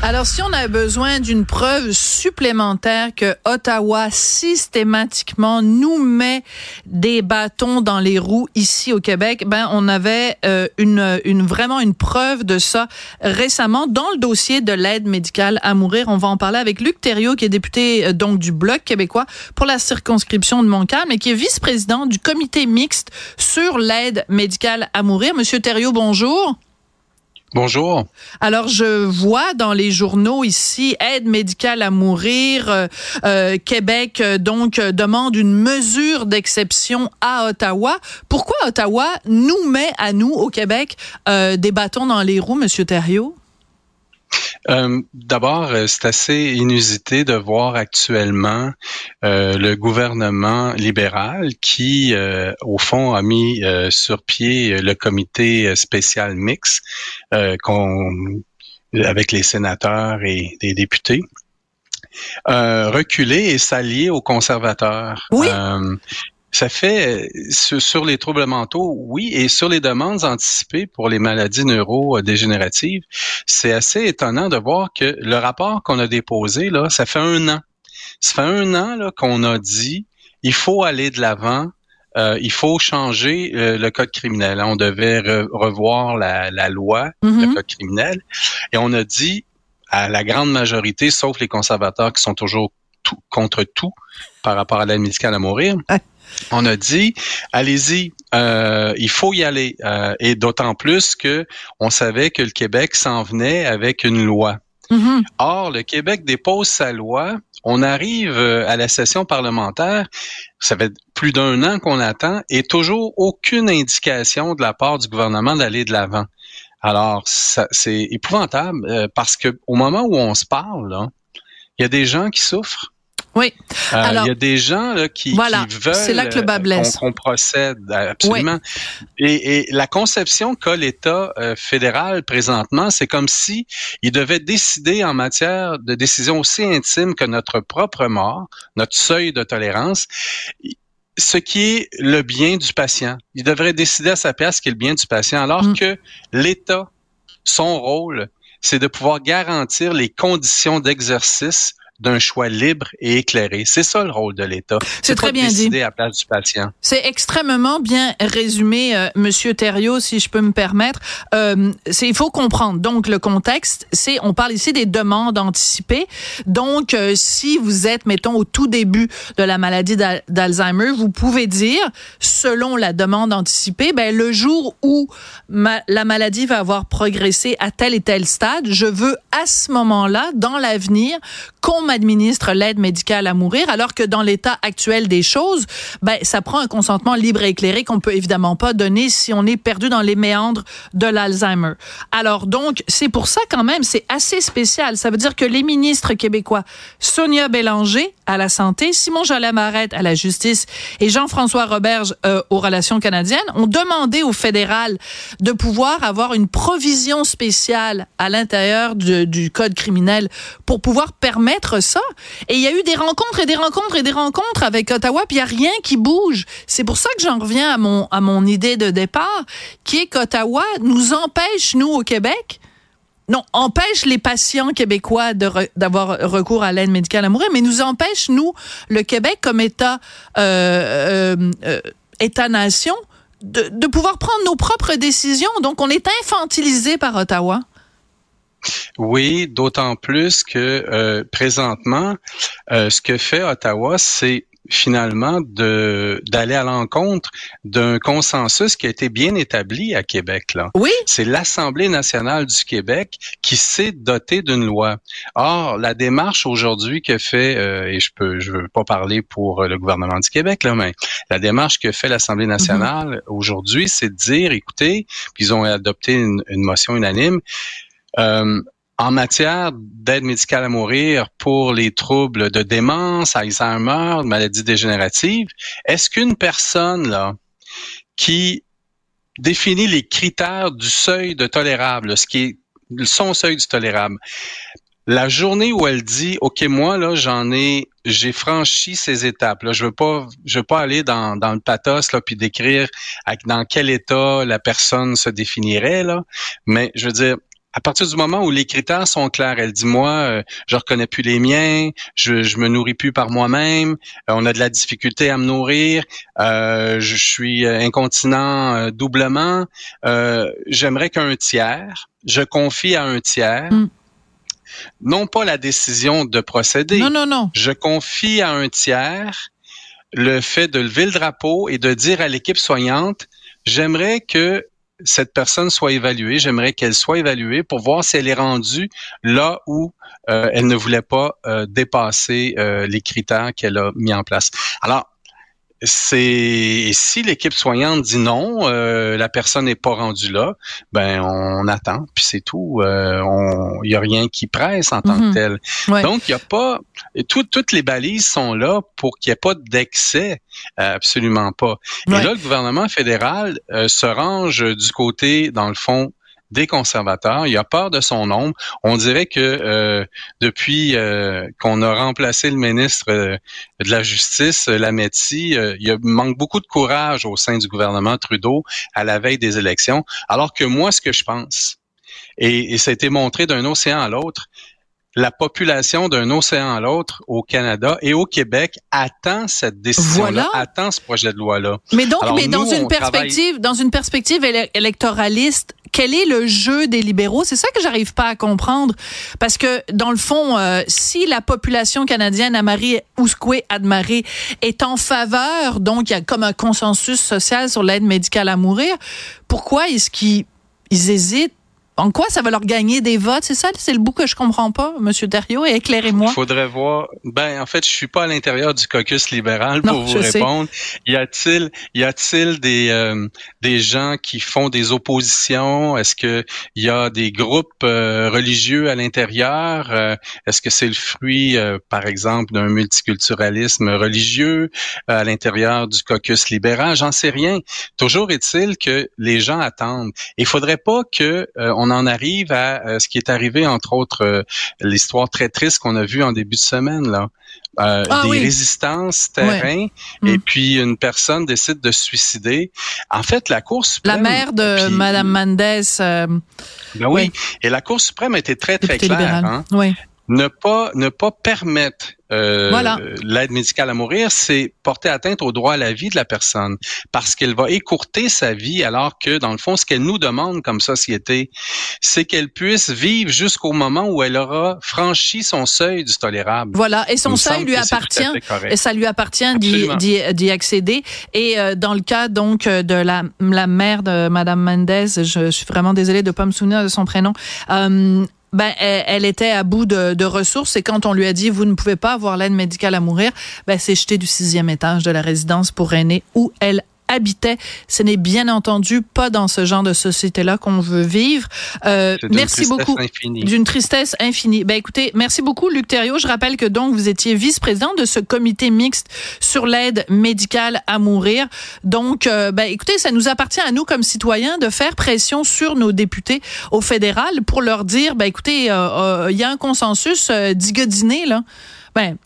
Alors, si on a besoin d'une preuve supplémentaire que Ottawa systématiquement nous met des bâtons dans les roues ici au Québec, ben on avait euh, une, une vraiment une preuve de ça récemment dans le dossier de l'aide médicale à mourir. On va en parler avec Luc Thériault, qui est député euh, donc du Bloc québécois pour la circonscription de Montcalm et qui est vice-président du comité mixte sur l'aide médicale à mourir. Monsieur Thériault, bonjour. Bonjour. Alors, je vois dans les journaux ici, aide médicale à mourir, euh, euh, Québec euh, donc demande une mesure d'exception à Ottawa. Pourquoi Ottawa nous met à nous, au Québec, des bâtons dans les roues, Monsieur Thériault? Euh, D'abord, c'est assez inusité de voir actuellement euh, le gouvernement libéral qui, euh, au fond, a mis sur pied le comité spécial mix avec les sénateurs et les députés. reculer et s'allier aux conservateurs. Oui. Ça fait sur, les troubles mentaux, oui, et sur les demandes anticipées pour les maladies neurodégénératives, c'est assez étonnant de voir que le rapport qu'on a déposé là, ça fait un an. Ça fait un an là qu'on a dit il faut aller de l'avant. Euh, il faut changer euh, le code criminel. On devait revoir la, loi, le Mm-hmm. code criminel, et on a dit à la grande majorité, sauf les conservateurs qui sont toujours tout, contre tout par rapport à l'aide médicale à mourir, on a dit, allez-y, euh, il faut y aller, euh, et d'autant plus que on savait que le Québec s'en venait avec une loi. Mhm. Or, le Québec dépose sa loi. On arrive euh, à la session parlementaire. Ça fait plus d'un an qu'on attend et toujours aucune indication de la part du gouvernement d'aller de l'avant. Alors, c'est épouvantable euh, parce que au moment où on se parle, là, il y a des gens qui souffrent. Oui. Euh, Alors, il y a des gens là, qui, voilà, qui veulent c'est là que le bas euh, blesse. qu'on qu'on procède absolument. Et, et la conception qu'a l'État euh, fédéral présentement, c'est comme si il devait décider en matière de décision aussi intime que notre propre mort, notre seuil de tolérance, ce qui est le bien du patient. Il devrait décider à sa place ce qui est le bien du patient, alors Mm. que l'État, son rôle, c'est de pouvoir garantir les conditions d'exercice d'un choix libre et éclairé. C'est ça le rôle de l'État. C'est très bien dit. à la place du patient. C'est extrêmement bien résumé, euh, Monsieur Thériault, si je peux me permettre. Euh, c'est il faut comprendre. Donc le contexte, c'est on parle ici des demandes anticipées. Donc euh, si vous êtes, mettons, au tout début de la maladie d'Al- d'Alzheimer, vous pouvez dire, selon la demande anticipée, ben le jour où ma- la maladie va avoir progressé à tel et tel stade, je veux à ce moment-là, dans l'avenir, qu'on m'administre l'aide médicale à mourir, alors que dans l'état actuel des choses, ben, ça prend un consentement libre et éclairé qu'on peut évidemment pas donner si on est perdu dans les méandres de l'Alzheimer. Alors donc, c'est pour ça quand même, c'est assez spécial. Ça veut dire que les ministres québécois, Sonia Bélanger à la santé, Simon Jolet Marette à la justice et Jean-François Roberge euh, aux relations canadiennes, ont demandé au fédéral de pouvoir avoir une provision spéciale à l'intérieur du, du code criminel pour pouvoir permettre ça. Et il y a eu des rencontres et des rencontres et des rencontres avec Ottawa, puis il n'y a rien qui bouge. C'est pour ça que j'en reviens à mon, à mon idée de départ, qui est qu'Ottawa nous empêche, nous, au Québec, non, empêche les patients québécois d'avoir recours à l'aide médicale à mourir, mais nous empêche, nous, le Québec, comme État, euh, euh, euh, État-nation, de, de pouvoir prendre nos propres décisions. Donc, on est infantilisé par Ottawa. Oui, d'autant plus que présentement, ce que fait Ottawa, c'est finalement d'aller à l'encontre d'un consensus qui a été bien établi à Québec là. Oui, C'est l'Assemblée nationale du Québec qui s'est dotée d'une loi. Or, la démarche aujourd'hui que fait euh, et je peux je veux pas parler pour euh, le gouvernement du Québec là, mais la démarche que fait l'Assemblée nationale aujourd'hui, c'est de dire écoutez, puis ils ont adopté une, une motion unanime euh, en matière d'aide médicale à mourir pour les troubles de démence, Alzheimer, maladies dégénératives, est-ce qu'une personne là qui définit les critères du seuil de tolérable, ce qui est son seuil du tolérable, la journée où elle dit OK moi là j'en ai j'ai franchi ces étapes là je veux pas je veux pas aller dans, dans le pathos là puis décrire dans quel état la personne se définirait là mais je veux dire à partir du moment où les critères sont clairs, elle dit moi, euh, je reconnais plus les miens, je, je me nourris plus par moi-même, euh, on a de la difficulté à me nourrir, euh, je suis incontinent doublement. J'aimerais qu'un tiers, je confie à un tiers. Mm non pas la décision de procéder. Non, non, non. Je confie à un tiers le fait de lever le drapeau et de dire à l'équipe soignante, j'aimerais que cette personne soit évaluée, j'aimerais qu'elle soit évaluée pour voir si elle est rendue là où euh, elle ne voulait pas euh, dépasser euh, les critères qu'elle a mis en place. Alors, c'est si l'équipe soignante dit non, euh, la personne n'est pas rendue là, ben on attend, puis c'est tout. Euh, il y a rien qui presse en tant que mhm. tel. Donc il y a pas toutes les balises sont là pour qu'il n'y ait pas d'excès, absolument pas. Et là le gouvernement fédéral euh, se range du côté dans le fond des conservateurs. Il a peur de son ombre. On dirait que euh, depuis euh, qu'on a remplacé le ministre euh, de la Justice, Lametti, il manque beaucoup de courage au sein du gouvernement Trudeau à la veille des élections. Alors que moi, ce que je pense, et, et ça a été montré d'un océan à l'autre, la population d'un océan à l'autre au Canada et au Québec attend cette décision-là, attend ce projet de loi-là. Mais donc, mais dans une perspective, dans une perspective électoraliste, quel est le jeu des libéraux? C'est ça que j'arrive pas à comprendre, parce que dans le fond, euh, si la population canadienne, à Marie Ouskoué Admaré, est en faveur, donc il y a comme un consensus social sur l'aide médicale à mourir, pourquoi est-ce qu'ils hésitent en quoi ça va leur gagner des votes? C'est ça, c'est le bout que je comprends pas, Monsieur Dario, et éclairez-moi. Faudrait voir. Ben, en fait, je suis pas à l'intérieur du caucus libéral pour vous répondre. Y a-t-il, y a-t-il des euh, des gens qui font des oppositions? Est-ce que il y a des groupes euh, religieux à l'intérieur? Euh, est-ce que c'est le fruit, par exemple, d'un multiculturalisme religieux à l'intérieur du caucus libéral? J'en sais rien. Toujours est-il que les gens attendent. Il faudrait pas que on on en arrive à euh, ce qui est arrivé, entre autres, euh, l'histoire très triste qu'on a vue en début de semaine, là. Euh, ah des résistances terrain et mm. puis une personne décide de se suicider. En fait, la Cour suprême... La mère de Madame Mendes... ben oui. et la Cour suprême été très, très claire. Hein? Oui. Ne pas, ne pas permettre euh, l'aide médicale à mourir, c'est porter atteinte au droit à la vie de la personne parce qu'elle va écourter sa vie alors que, dans le fond, ce qu'elle nous demande comme société, c'est qu'elle puisse vivre jusqu'au moment où elle aura franchi son seuil du tolérable. Voilà, et son seuil lui appartient, et ça lui appartient d'y accéder. Et euh, dans le cas donc euh, de la, la mère de Madame Mendez, je, je suis vraiment désolée de pas me souvenir de son prénom. Euh, ben, elle, était à bout de, ressources et quand on lui a dit vous ne pouvez pas avoir l'aide médicale à mourir, ben, c'est jeté du sixième étage de la résidence pour aînés où elle habitait. Ce n'est bien entendu pas dans ce genre de société-là qu'on veut vivre. Euh, merci beaucoup. D'une tristesse infinie. Ben écoutez, merci beaucoup Luc Thériault. Je rappelle que donc vous étiez vice-président de ce comité mixte sur l'aide médicale à mourir. Donc, euh, ben écoutez, ça nous appartient à nous comme citoyens de faire pression sur nos députés au fédéral pour leur dire, ben écoutez, euh, euh, il y a un consensus euh, digodiner là. Ben,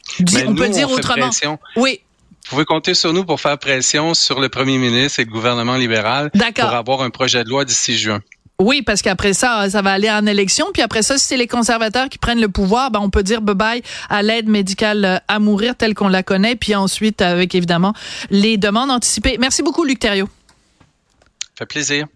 on peut le dire autrement. Oui, vous pouvez compter sur nous pour faire pression sur le premier ministre et le gouvernement libéral pour avoir un projet de loi d'ici juin. Oui, parce qu'après ça, ça va aller en élection. Puis après ça, si c'est les conservateurs qui prennent le pouvoir, ben on peut dire bye-bye à l'aide médicale à mourir telle qu'on la connaît. Puis ensuite, avec évidemment les demandes anticipées. Merci beaucoup, Luc Thériault. Ça fait plaisir.